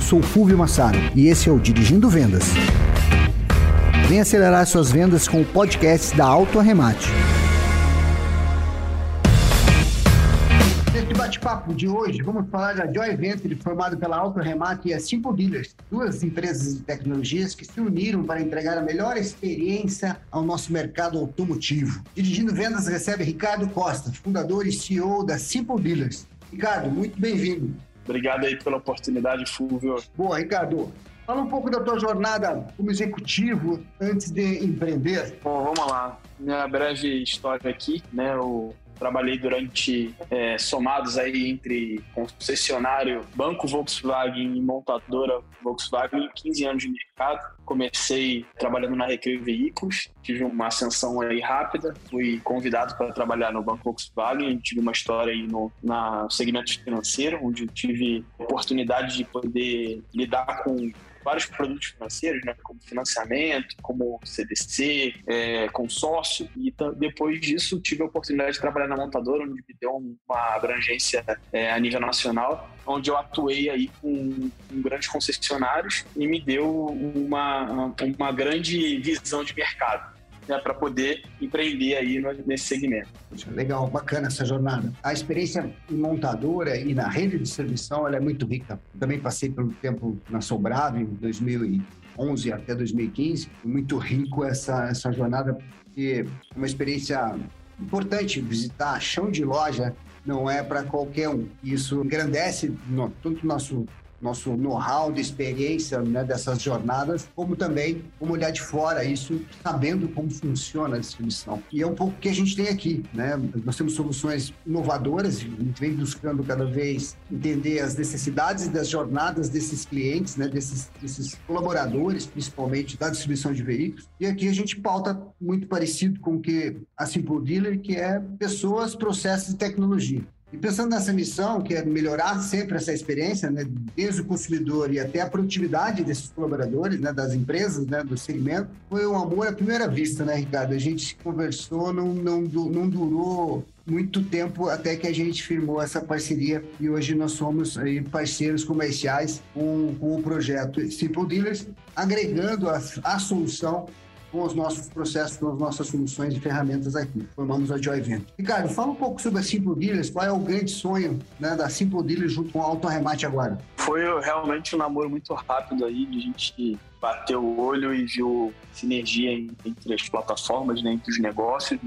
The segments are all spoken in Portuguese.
Eu sou Fulvio Massaro e esse é o Dirigindo Vendas. Vem acelerar suas vendas com o podcast da Auto Arremate. Nesse bate-papo de hoje, vamos falar da Joy Venture, formado pela Auto Arremate e a Simple Dealers, duas empresas de tecnologias que se uniram para entregar a melhor experiência ao nosso mercado automotivo. Dirigindo Vendas recebe Ricardo Costa, fundador e CEO da Simple Dealers. Ricardo, muito bem-vindo. Obrigado aí pela oportunidade, Fulvio. Boa, Ricardo. Fala um pouco da tua jornada como executivo antes de empreender. Bom, vamos lá. Minha breve história aqui, né? Eu trabalhei durante é, somados aí entre concessionário, banco Volkswagen e montadora Volkswagen, 15 anos de mercado. Comecei trabalhando na Recreio Veículos, tive uma ascensão aí rápida, fui convidado para trabalhar no banco Volkswagen, tive uma história aí no na segmento financeiro, onde tive oportunidade de poder lidar com vários produtos financeiros, né, como financiamento, como CDC, é, consórcio, e depois disso tive a oportunidade de trabalhar na montadora, onde me deu uma abrangência é, a nível nacional, onde eu atuei aí com, com, grandes concessionários e me deu uma, uma grande visão de mercado né, para poder empreender aí nesse segmento. Legal, bacana essa jornada. A experiência em montadora e na rede de distribuição ela é muito rica. Também passei pelo tempo na Sobrado em 2011 até 2015. Muito rico essa, essa jornada, porque é uma experiência importante visitar chão de loja não é para qualquer um. Isso engrandece no, tanto nosso nosso know-how de experiência né, dessas jornadas, como também como olhar de fora isso, sabendo como funciona a distribuição. E é um pouco o que a gente tem aqui, né? Nós temos soluções inovadoras, a gente vem buscando cada vez entender as necessidades das jornadas desses clientes, né, desses, desses colaboradores, principalmente da distribuição de veículos. E aqui a gente pauta muito parecido com o que a Simple Dealer, que é pessoas, processos e tecnologia. E pensando nessa missão, que é melhorar sempre essa experiência, né, desde o consumidor e até a produtividade desses colaboradores, né, das empresas, né, do segmento, foi um amor à primeira vista, né, Ricardo? A gente conversou, não, não, não durou muito tempo até que a gente firmou essa parceria e hoje nós somos aí parceiros comerciais com, com o projeto Simple Dealers, agregando a, a solução com os nossos processos, com as nossas soluções e ferramentas aqui. Formamos a Joy Venture. Ricardo, fala um pouco sobre a Simple Dealers. Qual é o grande sonho né, da Simple Dealers junto com o Auto Arremate agora? Foi realmente um namoro muito rápido aí, de a gente bater o olho e viu sinergia entre as plataformas, né, entre os negócios,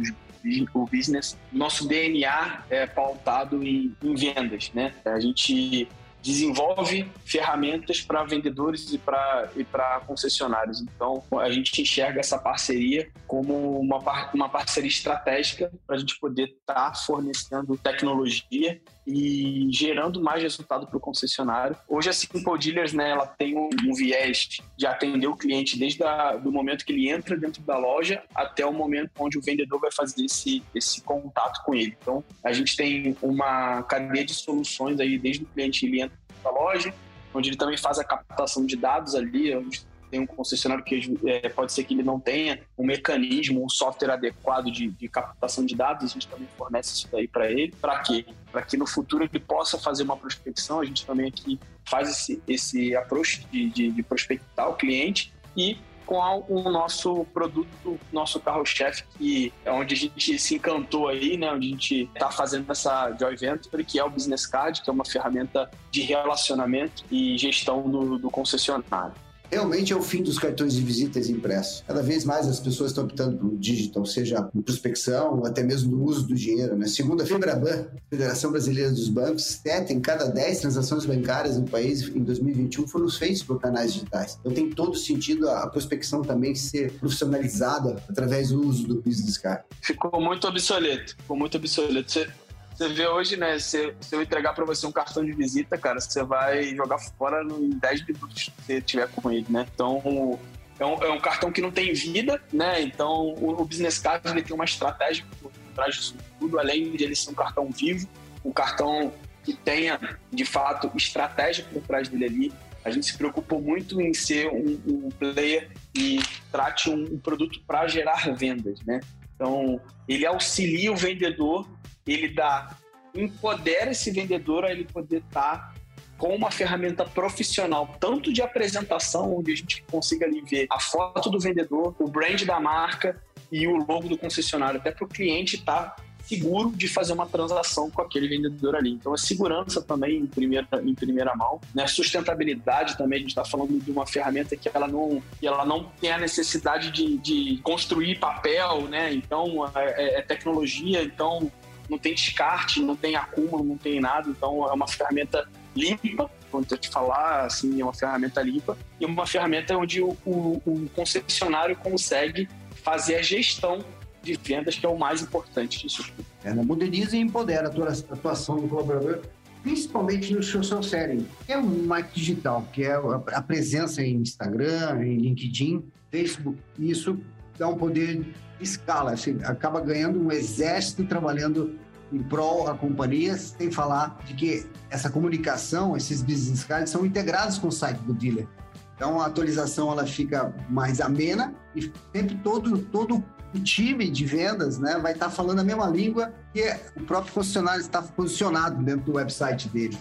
o business. Nosso DNA é pautado em, em vendas, né? A gente desenvolve ferramentas para vendedores e para e concessionários. Então, a gente enxerga essa parceria como uma, uma parceria estratégica para a gente poder estar tá fornecendo tecnologia e gerando mais resultado para o concessionário. Hoje a Simple Dealers, né, ela tem um, viés de atender o cliente desde o momento que ele entra dentro da loja até o momento onde o vendedor vai fazer esse, esse contato com ele. Então, a gente tem uma cadeia de soluções aí desde o cliente ele entra na loja, onde ele também faz a captação de dados ali, onde tem um concessionário que é, pode ser que ele não tenha um mecanismo, um software adequado de, de captação de dados, a gente também fornece isso daí para ele. Para quê? Para que no futuro ele possa fazer uma prospecção, a gente também aqui faz esse, esse approach de, de, de prospectar o cliente e com o nosso produto, nosso carro-chefe, que é onde a gente se encantou aí, né? Onde a gente está fazendo essa Joy Venture, que é o Business Card, que é uma ferramenta de relacionamento e gestão do, do concessionário realmente é o fim dos cartões de visitas impressos. Cada vez mais as pessoas estão optando pelo digital, seja em prospecção ou até mesmo no uso do dinheiro. Né? Segundo a FEBRABAN, Federação Brasileira dos Bancos, 7 em cada 10 transações bancárias no país em 2021 foram feitas por canais digitais. Então tem todo sentido a prospecção também ser profissionalizada através do uso do business card. Ficou muito obsoleto, ficou muito obsoleto. Você vê hoje, né? Se, se eu entregar para você um cartão de visita, cara, você vai jogar fora em 10 minutos que você tiver com ele, né? Então, é um, é um, cartão que não tem vida, né? Então, o, o Business Card ele tem uma estratégia por trás disso tudo, além de ele ser um cartão vivo, um cartão que tenha, de fato, estratégia por trás dele ali. A gente se preocupou muito em ser um, um player e trate um, um produto para gerar vendas, né? Então, ele auxilia o vendedor ele dá empodera esse vendedor a ele poder estar tá com uma ferramenta profissional, tanto de apresentação, onde a gente consiga ali ver a foto do vendedor, o brand da marca e o logo do concessionário, até para o cliente estar tá seguro de fazer uma transação com aquele vendedor ali. Então, a segurança também em primeira, em primeira mão, né? sustentabilidade também, a gente está falando de uma ferramenta que ela não, que ela não tem a necessidade de, de construir papel, né? Então, é, é, é tecnologia, então não tem descarte, não tem acúmulo, não tem nada. Então, é uma ferramenta limpa, quando eu te falar, assim, é uma ferramenta limpa e uma ferramenta onde o, o, o concessionário consegue fazer a gestão de vendas, que é o mais importante disso tudo. É? Moderniza e empodera a atuação do colaborador, principalmente no social selling, que é o marketing digital, que é a presença em Instagram, em LinkedIn, Facebook. Isso dá um poder de escala, assim, acaba ganhando um exército trabalhando em prol a companhia, sem falar de que essa comunicação, esses business cards são integrados com o site do dealer. Então a atualização ela fica mais amena e sempre todo todo o time de vendas né, vai estar falando a mesma língua que o próprio funcionário está posicionado dentro do website dele.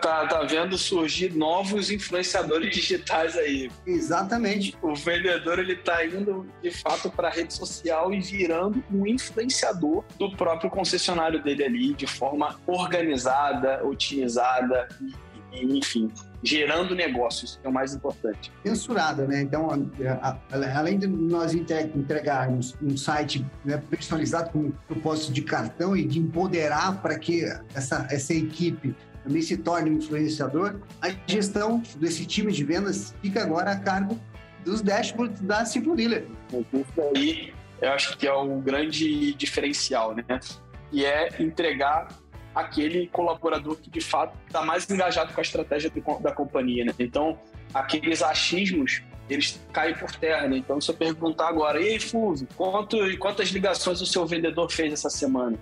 Tá, tá vendo surgir novos influenciadores digitais aí. Exatamente. O vendedor ele tá indo de fato para a rede social e virando um influenciador do próprio concessionário dele ali, de forma organizada, otimizada enfim, gerando negócios, que é o mais importante. Mensurada, né? Então, além de nós entregarmos um site né, personalizado com propósito de cartão e de empoderar para que essa, essa equipe também se torne um influenciador, a gestão desse time de vendas fica agora a cargo dos dashboards da Dealer. Isso aí eu acho que é o grande diferencial, né? E é entregar aquele colaborador que de fato está mais engajado com a estratégia da companhia. Né? Então, aqueles achismos eles caem por terra. Né? Então, se eu perguntar agora, e aí, Fulvio, quanto, quantas ligações o seu vendedor fez essa semana?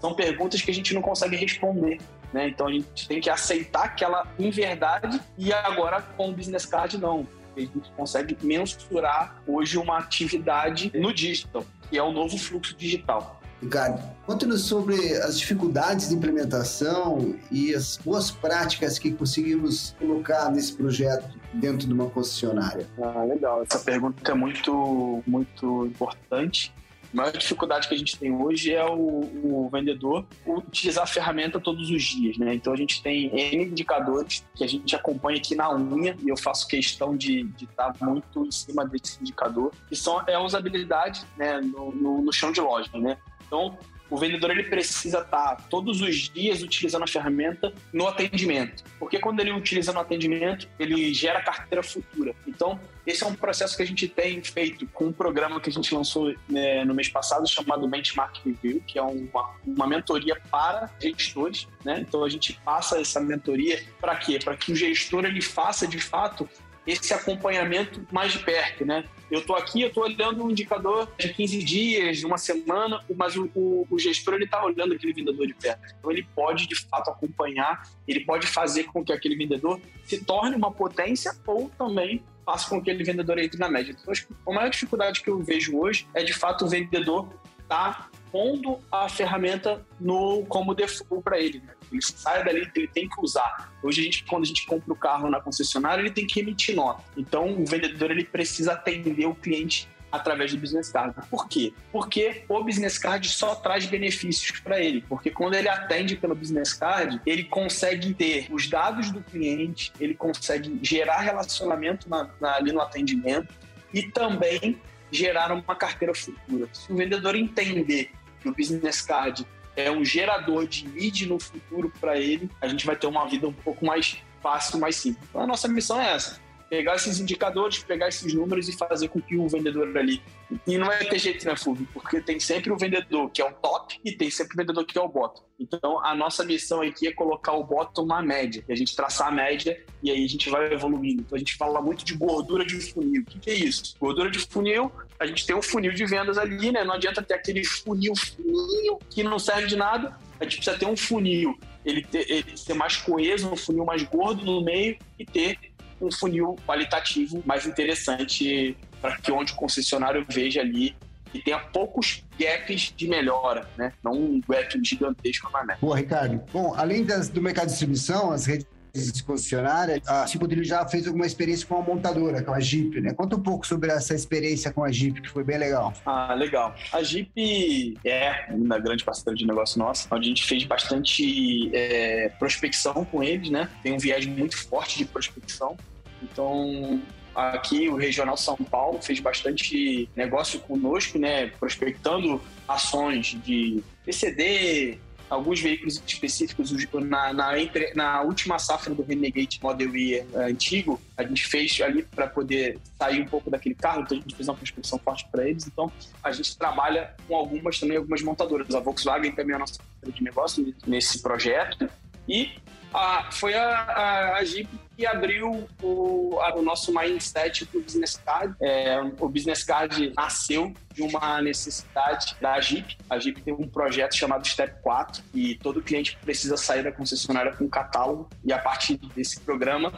São perguntas que a gente não consegue responder. Né? Então, a gente tem que aceitar aquela inverdade e agora com o business card, não. A gente consegue mensurar hoje uma atividade no digital, que é o novo fluxo digital. Ricardo, conte-nos sobre as dificuldades de implementação e as boas práticas que conseguimos colocar nesse projeto dentro de uma concessionária. Ah, legal. Essa pergunta é muito, muito importante. A maior dificuldade que a gente tem hoje é o, o, vendedor utilizar a ferramenta todos os dias, né? Então a gente tem N indicadores que a gente acompanha aqui na unha e eu faço questão de, estar muito em cima desse indicador, que são é a usabilidade né, no, no, no chão de loja, né? Então, o vendedor ele precisa estar todos os dias utilizando a ferramenta no atendimento, porque quando ele utiliza no atendimento, ele gera carteira futura. Então, esse é um processo que a gente tem feito com um programa que a gente lançou né, no mês passado chamado Benchmark Review, que é uma, uma mentoria para gestores. Né? Então, a gente passa essa mentoria para quê? Para que o gestor ele faça de fato esse acompanhamento mais de perto, né? Eu estou aqui, eu estou olhando um indicador de 15 dias, de uma semana, mas o, o, o gestor ele está olhando aquele vendedor de perto. Então ele pode de fato acompanhar, ele pode fazer com que aquele vendedor se torne uma potência ou também faça com que aquele vendedor entre na média. Então, a maior dificuldade que eu vejo hoje é de fato o vendedor tá pondo a ferramenta no como default para ele. Né? Ele sai dali, ele tem que usar. Hoje, a gente, quando a gente compra o carro na concessionária, ele tem que emitir nota. Então, o vendedor ele precisa atender o cliente através do business card. Por quê? Porque o business card só traz benefícios para ele. Porque quando ele atende pelo business card, ele consegue ter os dados do cliente, ele consegue gerar relacionamento na, na, ali no atendimento e também gerar uma carteira futura. Se o vendedor entender que o business card é um gerador de lead no futuro para ele, a gente vai ter uma vida um pouco mais fácil, mais simples. Então a nossa missão é essa: pegar esses indicadores, pegar esses números e fazer com que o vendedor ali. E não vai ter jeito, né, Fulvio? Porque tem sempre o vendedor que é o top e tem sempre o vendedor que é o bottom. Então, a nossa missão aqui é colocar o bottom na média, e a gente traçar a média e aí a gente vai evoluindo. Então, a gente fala muito de gordura de funil. O que, que é isso? Gordura de funil a gente tem um funil de vendas ali, né? Não adianta ter aquele funil fininho que não serve de nada. A gente precisa ter um funil, ele ter, ele ser mais coeso, um funil mais gordo no meio e ter um funil qualitativo mais interessante para que onde o concessionário veja ali e tenha poucos gaps de melhora, né? Não um gap gigantesco na meta. Boa, Ricardo. Bom, além das, do mercado de distribuição, as redes de concessionária, a Cipodrilho já fez alguma experiência com a montadora, com a Jeep, né? Conta um pouco sobre essa experiência com a Jeep, que foi bem legal. Ah, legal. A Jeep é uma grande parceira de negócio nossa, onde a gente fez bastante é, prospecção com eles, né? Tem um viés muito forte de prospecção. Então, aqui o Regional São Paulo fez bastante negócio conosco, né? Prospectando ações de PCD, alguns veículos específicos. Na, na, entre, na última safra do Renegade Model E é, antigo, a gente fez ali para poder sair um pouco daquele carro, então a gente fez uma prospecção forte para eles. Então a gente trabalha com algumas também, algumas montadoras. A Volkswagen também é a nossa de negócio nesse projeto. E a, foi a, a, a Jeep que abriu o, a, o nosso mindset para o Business Card. É, o Business Card nasceu de uma necessidade da Jeep. A Jeep tem um projeto chamado Step 4 e todo cliente precisa sair da concessionária com um catálogo e a partir desse programa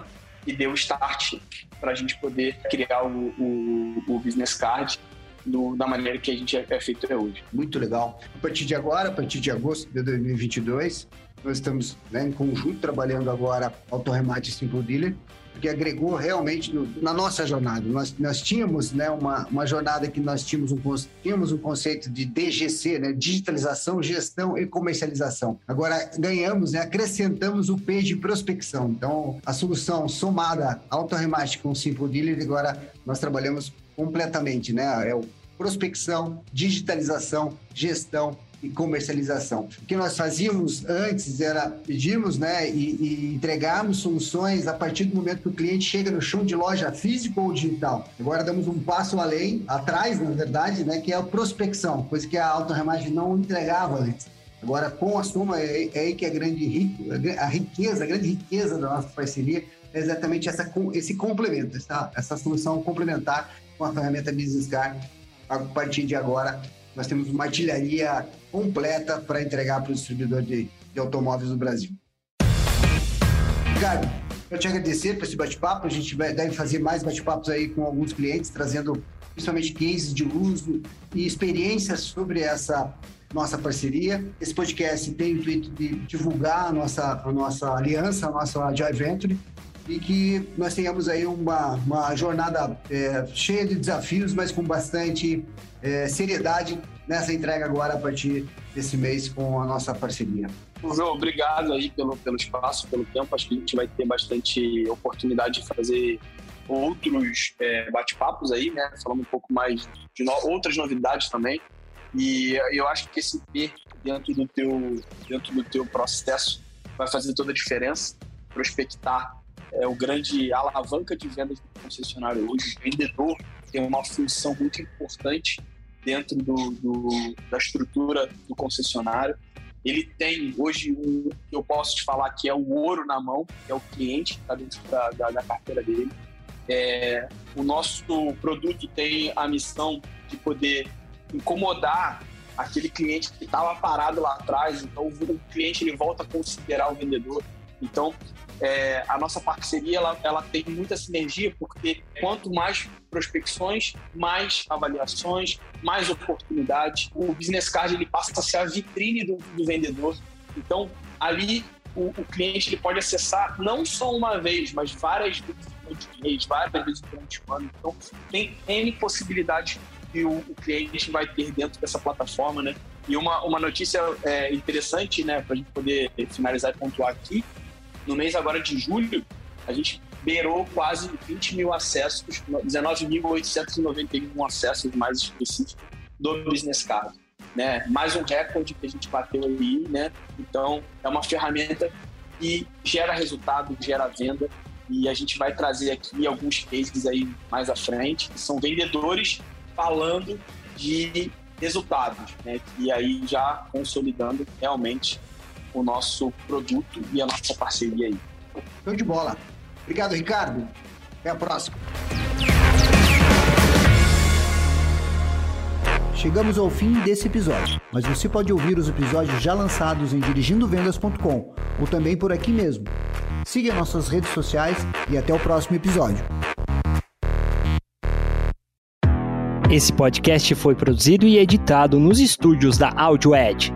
e deu start para a gente poder criar o, o, o Business Card da maneira que a gente é, é feito hoje. Muito legal. A partir de agora, a partir de agosto de 2022, nós estamos né, em conjunto trabalhando agora Autoremate Simple Dealer, porque agregou realmente no, na nossa jornada. Nós, nós tínhamos né, uma, uma jornada que nós tínhamos um, tínhamos um conceito de DGC, né, digitalização, gestão e comercialização. Agora ganhamos, né, acrescentamos o P de prospecção. Então, a solução somada Autoremate com Simple Dealer, agora nós trabalhamos completamente, né? É o prospecção, digitalização, gestão e comercialização. O que nós fazíamos antes era pedirmos né, e, e entregarmos soluções a partir do momento que o cliente chega no chão de loja físico ou digital. Agora damos um passo além, atrás, na verdade, né, que é a prospecção, coisa que a autorremagem não entregava antes. Agora, com a Soma, é, é aí que a grande rico, a riqueza, a grande riqueza da nossa parceria é exatamente essa, esse complemento, essa, essa solução complementar com a ferramenta Business Card. A partir de agora, nós temos uma artilharia completa para entregar para o distribuidor de, de automóveis do Brasil. Ricardo, eu te agradecer por esse bate-papo. A gente deve fazer mais bate-papos aí com alguns clientes, trazendo principalmente cases de uso e experiências sobre essa nossa parceria. Esse podcast tem o intuito de divulgar a nossa, a nossa aliança, a nossa Joy Venture, e que nós tenhamos aí uma, uma jornada é, cheia de desafios, mas com bastante é, seriedade nessa entrega agora a partir desse mês com a nossa parceria. João, obrigado aí pelo, pelo espaço, pelo tempo. Acho que a gente vai ter bastante oportunidade de fazer outros é, bate-papos aí, né? Falando um pouco mais de no... outras novidades também. E eu acho que esse P dentro do teu dentro do teu processo vai fazer toda a diferença. Prospectar é o grande alavanca de vendas do concessionário hoje. O vendedor tem uma função muito importante dentro do, do, da estrutura do concessionário. Ele tem hoje um eu posso te falar que é o ouro na mão, é o cliente que está dentro da, da, da, carteira dele. É, o nosso produto tem a missão de poder incomodar aquele cliente que estava parado lá atrás. Então, o cliente ele volta a considerar o vendedor. Então, é, a nossa parceria ela, ela tem muita sinergia, porque quanto mais prospecções, mais avaliações, mais oportunidades. O business card ele passa a ser a vitrine do, do vendedor. Então, ali o, o, cliente ele pode acessar não só uma vez, mas várias vezes durante o mês, várias vezes durante o ano. Então, tem N possibilidades que o, o cliente vai ter dentro dessa plataforma, né? E uma, uma notícia é, interessante, né, para a gente poder finalizar e pontuar aqui, no mês agora de julho, a gente beirou quase 20 mil acessos, 19.891 acessos mais específicos do Business Card. Né? Mais um recorde que a gente bateu ali, né? Então, é uma ferramenta que gera resultado, gera venda e a gente vai trazer aqui alguns cases aí mais à frente, que são vendedores falando de resultados, né? E aí já consolidando realmente o nosso produto e a nossa parceria aí. Show de bola. Obrigado, Ricardo. Até a próxima. Chegamos ao fim desse episódio, mas você pode ouvir os episódios já lançados em dirigindovendas.com ou também por aqui mesmo. Siga nossas redes sociais e até o próximo episódio. Esse podcast foi produzido e editado nos estúdios da Audio Edge.